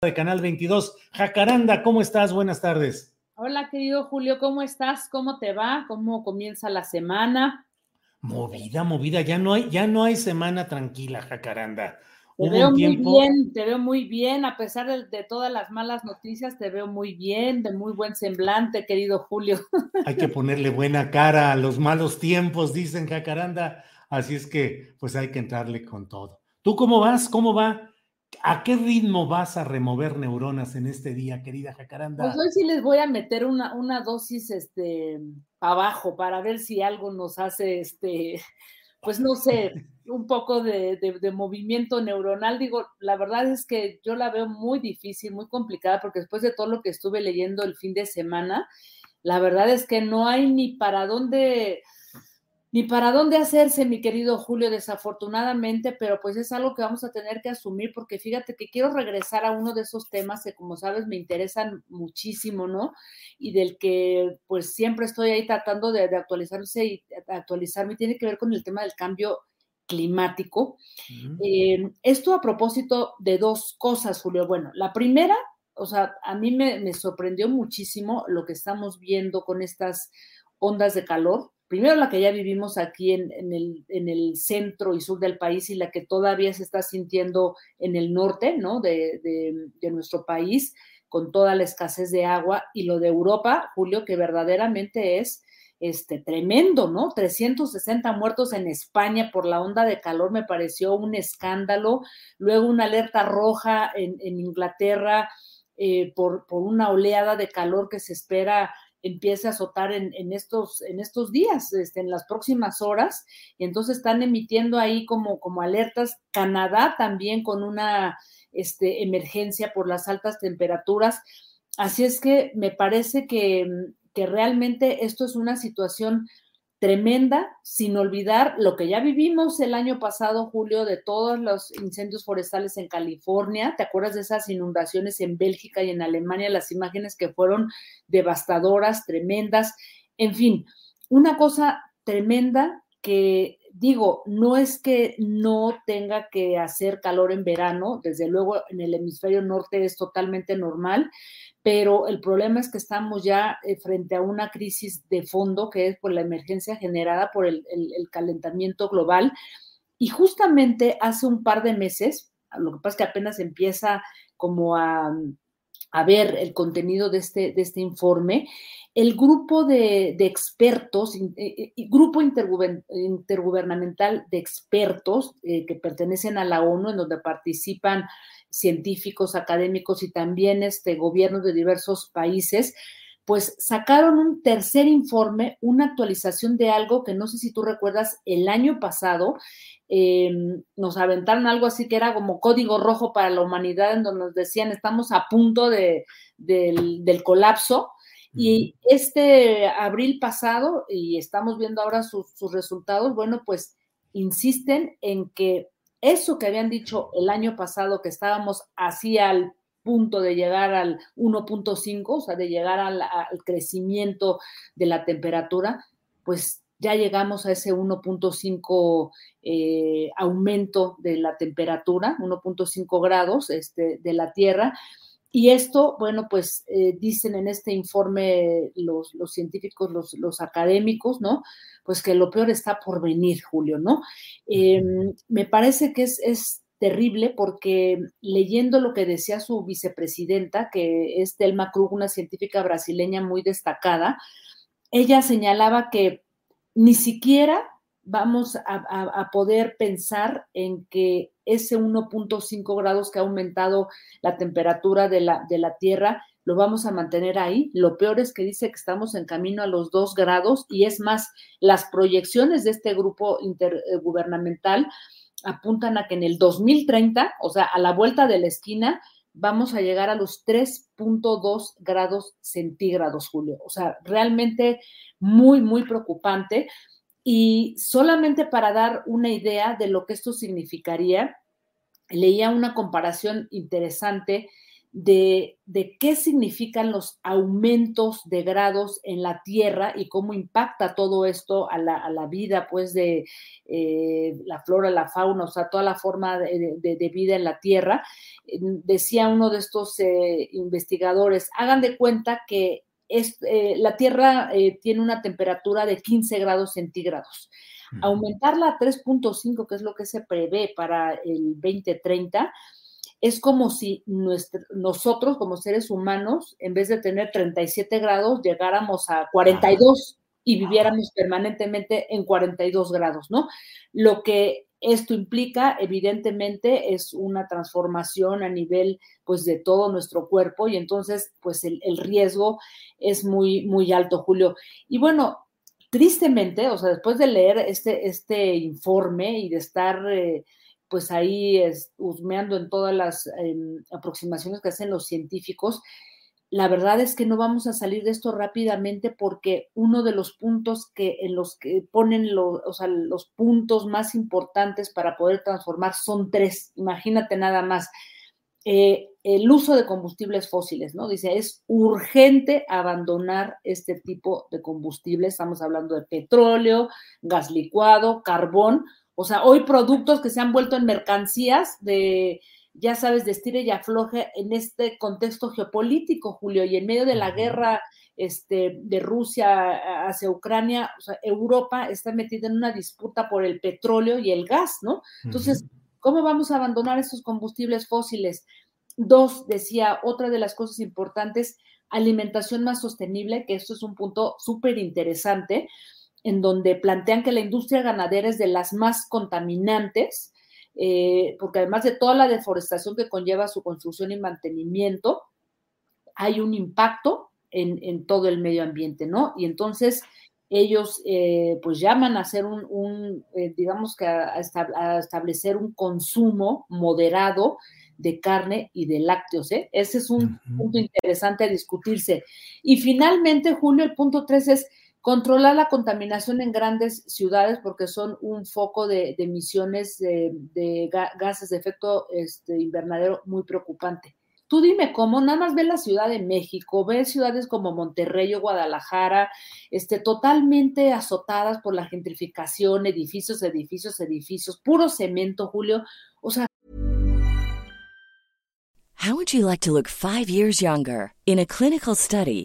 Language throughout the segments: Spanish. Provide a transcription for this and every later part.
De Canal 22, Jacaranda, ¿cómo estás? Buenas tardes. Hola, querido Julio, ¿cómo estás? ¿Cómo te va? ¿Cómo comienza la semana? Movida, movida, ya no hay ya no hay semana tranquila, Jacaranda. Te veo muy bien, te veo muy bien, a pesar de, de, todas las malas noticias, te veo muy bien, de muy buen semblante, querido Julio. Hay que ponerle buena cara a los malos tiempos, dicen Jacaranda, así es que pues hay que entrarle con todo. ¿Tú cómo vas? ¿Cómo va? ¿A qué ritmo vas a remover neuronas en este día, querida Jacaranda? Pues hoy sí les voy a meter una, una dosis este, abajo para ver si algo nos hace, este, pues no sé, un poco de, de, de, movimiento neuronal. Digo, la verdad es que yo la veo muy difícil, muy complicada, porque después de todo lo que estuve leyendo el fin de semana, la verdad es que no hay ni para dónde, ni para dónde hacerse, mi querido Julio, desafortunadamente, pero pues es algo que vamos a tener que asumir, porque fíjate que quiero regresar a uno de esos temas que, como sabes, me interesan muchísimo, ¿no? Y del que pues siempre estoy ahí tratando de, de actualizarse y actualizarme, tiene que ver con el tema del cambio climático. Uh -huh. eh, esto a propósito de dos cosas, Julio. Bueno, la primera, o sea, a mí me, me, sorprendió muchísimo lo que estamos viendo con estas ondas de calor. Primero la que ya vivimos aquí en, el, en el, centro y sur del país y la que todavía se está sintiendo en el norte, ¿no? De, de, de nuestro país, con toda la escasez de agua. Y lo de Europa, Julio, que verdaderamente es este, tremendo, ¿no? 360 muertos en España por la onda de calor me pareció un escándalo. Luego una alerta roja en, en Inglaterra eh, por, por, una oleada de calor que se espera empiece a azotar en, estos, en estos días, este, en las próximas horas. Y entonces están emitiendo ahí como, como alertas. Canadá también con una este, emergencia por las altas temperaturas. Así es que me parece que que realmente esto es una situación tremenda, sin olvidar lo que ya vivimos el año pasado, Julio, de todos los incendios forestales en California. ¿Te acuerdas de esas inundaciones en Bélgica y en Alemania? Las imágenes que fueron devastadoras, tremendas. En fin, una cosa tremenda que digo, no es que no tenga que hacer calor en verano, desde luego en el hemisferio norte es totalmente normal, pero el problema es que estamos ya eh, frente a una crisis de fondo que es por la emergencia generada por el, el, el, calentamiento global. Y justamente hace un par de meses, lo que pasa es que apenas empieza como a, a ver el contenido de este, de este informe, el grupo de, expertos, eh, grupo intergubernamental de expertos eh, que pertenecen a la ONU, en donde participan científicos, académicos y también este, gobiernos de diversos países, pues sacaron un tercer informe, una actualización de algo que no sé si tú recuerdas, el año pasado eh, nos aventaron algo así que era como código rojo para la humanidad, en donde nos decían estamos a punto de, del, del colapso. Y este abril pasado, y estamos viendo ahora sus, sus resultados, bueno, pues insisten en que eso que habían dicho el año pasado, que estábamos así al punto de llegar al 1.5, o sea, de llegar al, al, crecimiento de la temperatura, pues ya llegamos a ese 1.5 eh, aumento de la temperatura, 1.5 grados este, de la Tierra. Y esto, bueno, pues eh, dicen en este informe los, los científicos, los, los, académicos, ¿no? Pues que lo peor está por venir, Julio, ¿no? Eh, me parece que es, es terrible porque leyendo lo que decía su vicepresidenta, que es Telma Krug, una científica brasileña muy destacada, ella señalaba que ni siquiera vamos a, poder pensar en que ese 1.5 grados que ha aumentado la temperatura de la, de la Tierra lo vamos a mantener ahí. Lo peor es que dice que estamos en camino a los 2 grados y es más, las proyecciones de este grupo intergubernamental apuntan a que en el 2030, o sea, a la vuelta de la esquina, vamos a llegar a los 3.2 grados centígrados, Julio. O sea, realmente muy, muy preocupante. Y solamente para dar una idea de lo que esto significaría, leía una comparación interesante de, qué significan los aumentos de grados en la Tierra y cómo impacta todo esto a la, vida, pues, de eh, la flora, la fauna, o sea, toda la forma de, vida en la Tierra. Decía uno de estos eh, investigadores, hagan de cuenta que es, eh, la Tierra eh, tiene una temperatura de 15 grados centígrados. Aumentarla a 3.5, que es lo que se prevé para el 2030, es como si nosotros como seres humanos, en vez de tener 37 grados, llegáramos a 42 y viviéramos permanentemente en 42 grados, ¿no? Lo que esto implica, evidentemente, es una transformación a nivel, pues, de todo nuestro cuerpo y entonces, pues, el, riesgo es muy, muy alto, Julio. Y bueno, tristemente, o sea, después de leer este, este informe y de estar, eh, pues, ahí husmeando en todas las em, aproximaciones que hacen los científicos, la verdad es que no vamos a salir de esto rápidamente porque uno de los puntos que en los que ponen los, o sea, los puntos más importantes para poder transformar son tres. Imagínate nada más. Eh, el uso de combustibles fósiles, ¿no? Dice, es urgente abandonar este tipo de combustibles. Estamos hablando de petróleo, gas licuado, carbón. O sea, hoy productos que se han vuelto en mercancías de, ya sabes, de estire y afloje en este contexto geopolítico, Julio, y en medio de la guerra este, de Rusia hacia Ucrania, o sea, Europa está metida en una disputa por el petróleo y el gas, ¿no? Entonces, ¿cómo vamos a abandonar esos combustibles fósiles? Dos, decía, otra de las cosas importantes, alimentación más sostenible, que esto es un punto súper interesante, en donde plantean que la industria ganadera es de las más contaminantes, eh, porque además de toda la deforestación que conlleva su construcción y mantenimiento, hay un impacto en, todo el medio ambiente, ¿no? Y entonces ellos eh, pues llaman a hacer un, eh, digamos que a, establecer un consumo moderado de carne y de lácteos, ¿eh? Ese es un punto interesante a discutirse. Y finalmente, Julio, el punto tres es Controlar la contaminación en grandes ciudades porque son un foco de, emisiones de, gases de efecto este, invernadero muy preocupante. Tú dime cómo, nada más ve la Ciudad de México, ve ciudades como Monterrey o Guadalajara, este, totalmente azotadas por la gentrificación, edificios, edificios, edificios, puro cemento, Julio. O sea, How would you like to look five years younger? In a clinical study,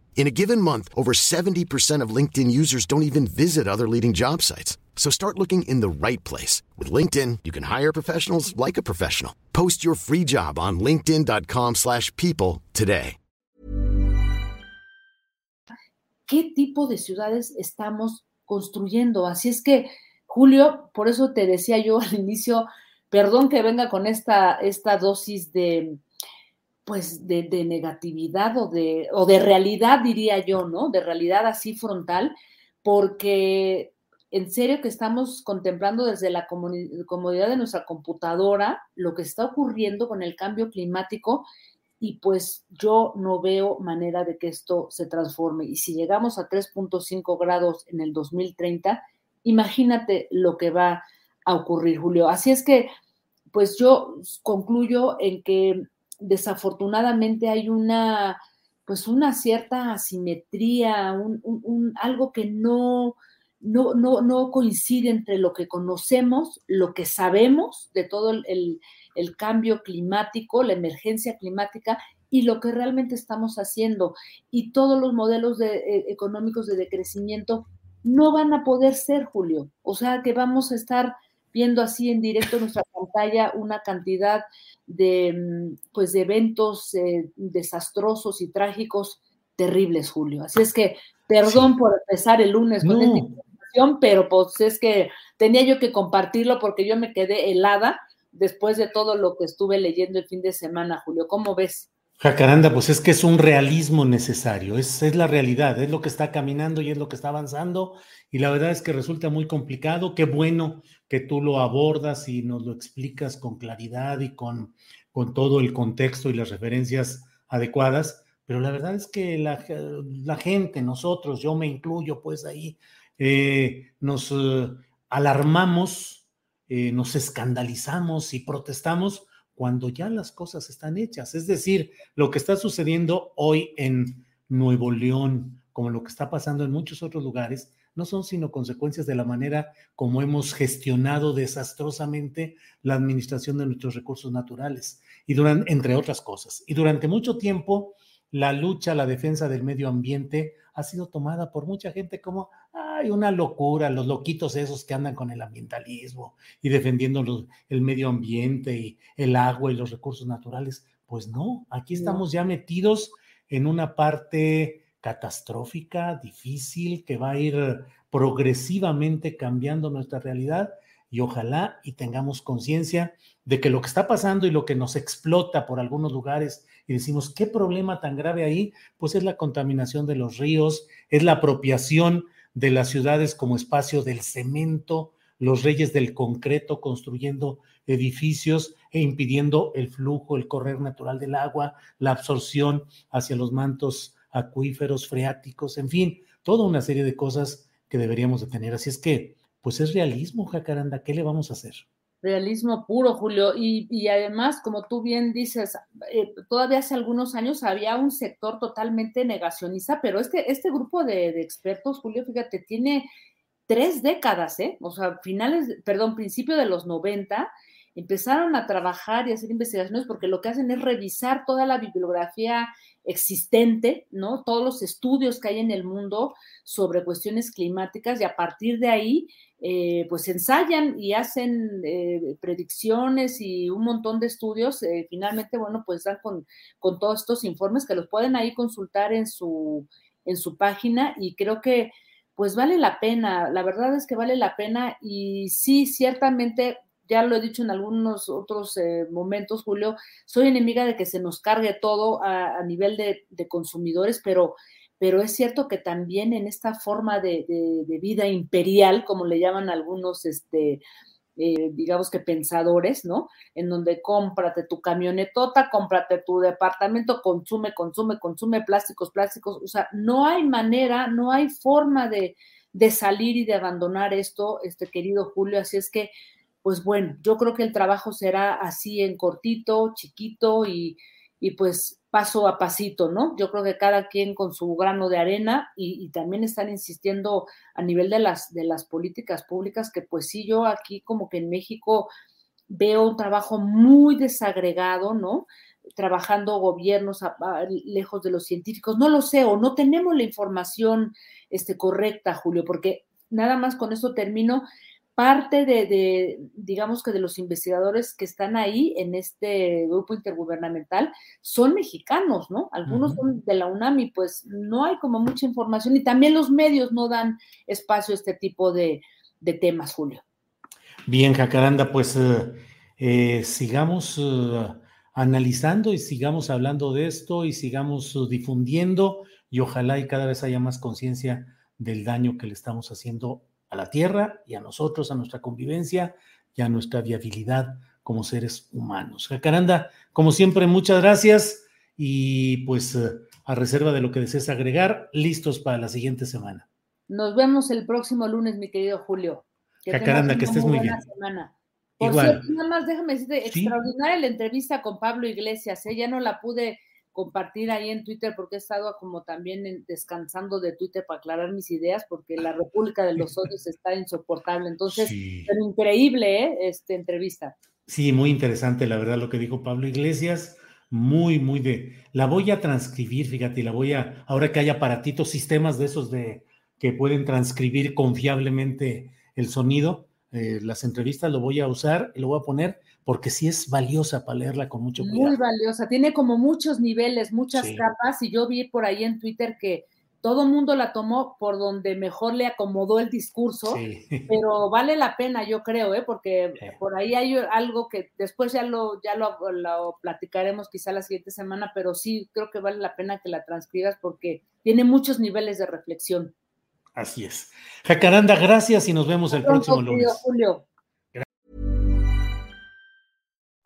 In a given month, over 70% of LinkedIn users don't even visit other leading job sites. So start looking in the right place. With LinkedIn, you can hire professionals like a professional. Post your free job on linkedin.com slash people today. ¿Qué tipo de ciudades estamos construyendo? Así es que, Julio, por eso te decía yo al inicio, perdón que venga con esta, esta dosis de pues de, negatividad o de, o de realidad, diría yo, ¿no? De realidad así frontal, porque en serio que estamos contemplando desde la comodidad de nuestra computadora lo que está ocurriendo con el cambio climático y pues yo no veo manera de que esto se transforme. Y si llegamos a 3.5 grados en el 2030, imagínate lo que va a ocurrir, Julio. Así es que, pues yo concluyo en que desafortunadamente hay una, pues una cierta asimetría, un, algo que no, no, no, no, coincide entre lo que conocemos, lo que sabemos de todo el, el, cambio climático, la emergencia climática y lo que realmente estamos haciendo. Y todos los modelos de, eh, económicos de decrecimiento no van a poder ser, Julio. O sea que vamos a estar viendo así en directo en nuestra pantalla una cantidad de, mm, pues, de eventos eh, desastrosos y trágicos terribles, Julio. Así es que, perdón por empezar el lunes con esta información, pero pues es que tenía yo que compartirlo porque yo me quedé helada después de todo lo que estuve leyendo el fin de semana, Julio. ¿Cómo ves? Jacaranda, pues es que es un realismo necesario, es, es, la realidad, es lo que está caminando y es lo que está avanzando, y la verdad es que resulta muy complicado. Qué bueno que tú lo abordas y nos lo explicas con claridad y con, con todo el contexto y las referencias adecuadas, pero la verdad es que la, la gente, nosotros, yo me incluyo pues ahí, eh, nos eh, alarmamos, eh, nos escandalizamos y protestamos cuando ya las cosas están hechas. Es decir, lo que está sucediendo hoy en Nuevo León, como lo que está pasando en muchos otros lugares, no son sino consecuencias de la manera como hemos gestionado desastrosamente la administración de nuestros recursos naturales y durante, entre otras cosas. Y durante mucho tiempo, la lucha, la defensa del medio ambiente ha sido tomada por mucha gente como, ay, una locura, los loquitos esos que andan con el ambientalismo y defendiendo el medio ambiente y el agua y los recursos naturales. Pues no, aquí estamos ya metidos en una parte catastrófica, difícil, que va a ir progresivamente cambiando nuestra realidad y ojalá y tengamos conciencia de que lo que está pasando y lo que nos explota por algunos lugares y decimos, ¿qué problema tan grave ahí? Pues es la contaminación de los ríos, es la apropiación de las ciudades como espacio del cemento, los reyes del concreto construyendo edificios e impidiendo el flujo, el correr natural del agua, la absorción hacia los mantos acuíferos, freáticos, en fin, toda una serie de cosas que deberíamos de tener. Así es que, pues es realismo, Jacaranda, ¿qué le vamos a hacer? Realismo puro, Julio. Y, además, como tú bien dices, eh, todavía hace algunos años había un sector totalmente negacionista, pero este, este grupo de, de, expertos, Julio, fíjate, tiene tres décadas, ¿eh? O sea, finales, perdón, principio de los 90, empezaron a trabajar y hacer investigaciones porque lo que hacen es revisar toda la bibliografía existente, ¿no? Todos los estudios que hay en el mundo sobre cuestiones climáticas y a partir de ahí eh, pues ensayan y hacen eh, predicciones y un montón de estudios. Eh, finalmente, bueno, pues dan con, con, todos estos informes que los pueden ahí consultar en su, en su página y creo que pues vale la pena, la verdad es que vale la pena y sí, ciertamente, ya lo he dicho en algunos otros momentos, Julio, soy enemiga de que se nos cargue todo a, nivel de, de consumidores, pero pero es cierto que también en esta forma de, vida imperial, como le llaman algunos, este, eh, digamos que pensadores, ¿no? En donde cómprate tu camionetota, cómprate tu departamento, consume, consume, consume plásticos, plásticos, o sea, no hay manera, no hay forma de, de salir y de abandonar esto, este querido Julio, así es que, pues bueno, yo creo que el trabajo será así en cortito, chiquito y, y pues paso a pasito, ¿no? Yo creo que cada quien con su grano de arena y, también están insistiendo a nivel de las, de las políticas públicas que pues sí, yo aquí como que en México veo un trabajo muy desagregado, ¿no? trabajando gobiernos lejos de los científicos, no lo sé, o no tenemos la información este, correcta, Julio, porque nada más con eso termino. Parte de, digamos que de los investigadores que están ahí en este grupo intergubernamental son mexicanos, ¿no? Algunos son de la UNAM y pues no hay como mucha información y también los medios no dan espacio a este tipo de, temas, Julio. Bien, Jacaranda, pues eh, eh, sigamos eh, analizando y sigamos hablando de esto y sigamos difundiendo y ojalá y cada vez haya más conciencia del daño que le estamos haciendo a la tierra y a nosotros, a nuestra convivencia y a nuestra viabilidad como seres humanos. Jacaranda, como siempre, muchas gracias y pues eh, a reserva de lo que desees agregar, listos para la siguiente semana. Nos vemos el próximo lunes, mi querido Julio. Jacaranda, que estés muy bien. Por Igual. nada más déjame decirte, extraordinaria la entrevista con Pablo Iglesias, ¿eh? ya no la pude compartir ahí en Twitter porque he estado como también descansando de Twitter para aclarar mis ideas porque la República de los Odios está insoportable. Entonces, pero increíble, ¿eh? Esta entrevista. Sí, muy interesante, la verdad, lo que dijo Pablo Iglesias. Muy, muy de. La voy a transcribir, fíjate, la voy a. Ahora que hay aparatitos, sistemas de esos de que pueden transcribir confiablemente el sonido, eh, las entrevistas lo voy a usar y lo voy a poner porque sí es valiosa para leerla con mucho cuidado. Muy valiosa, tiene como muchos niveles, muchas capas, y yo vi por ahí en Twitter que todo mundo la tomó por donde mejor le acomodó el discurso, pero vale la pena, yo creo, ¿eh? porque por ahí hay algo que después ya lo, ya lo, lo, platicaremos quizá la siguiente semana, pero sí creo que vale la pena que la transcribas porque tiene muchos niveles de reflexión. Así es. Jacaranda, gracias y nos vemos el próximo lunes. Julio.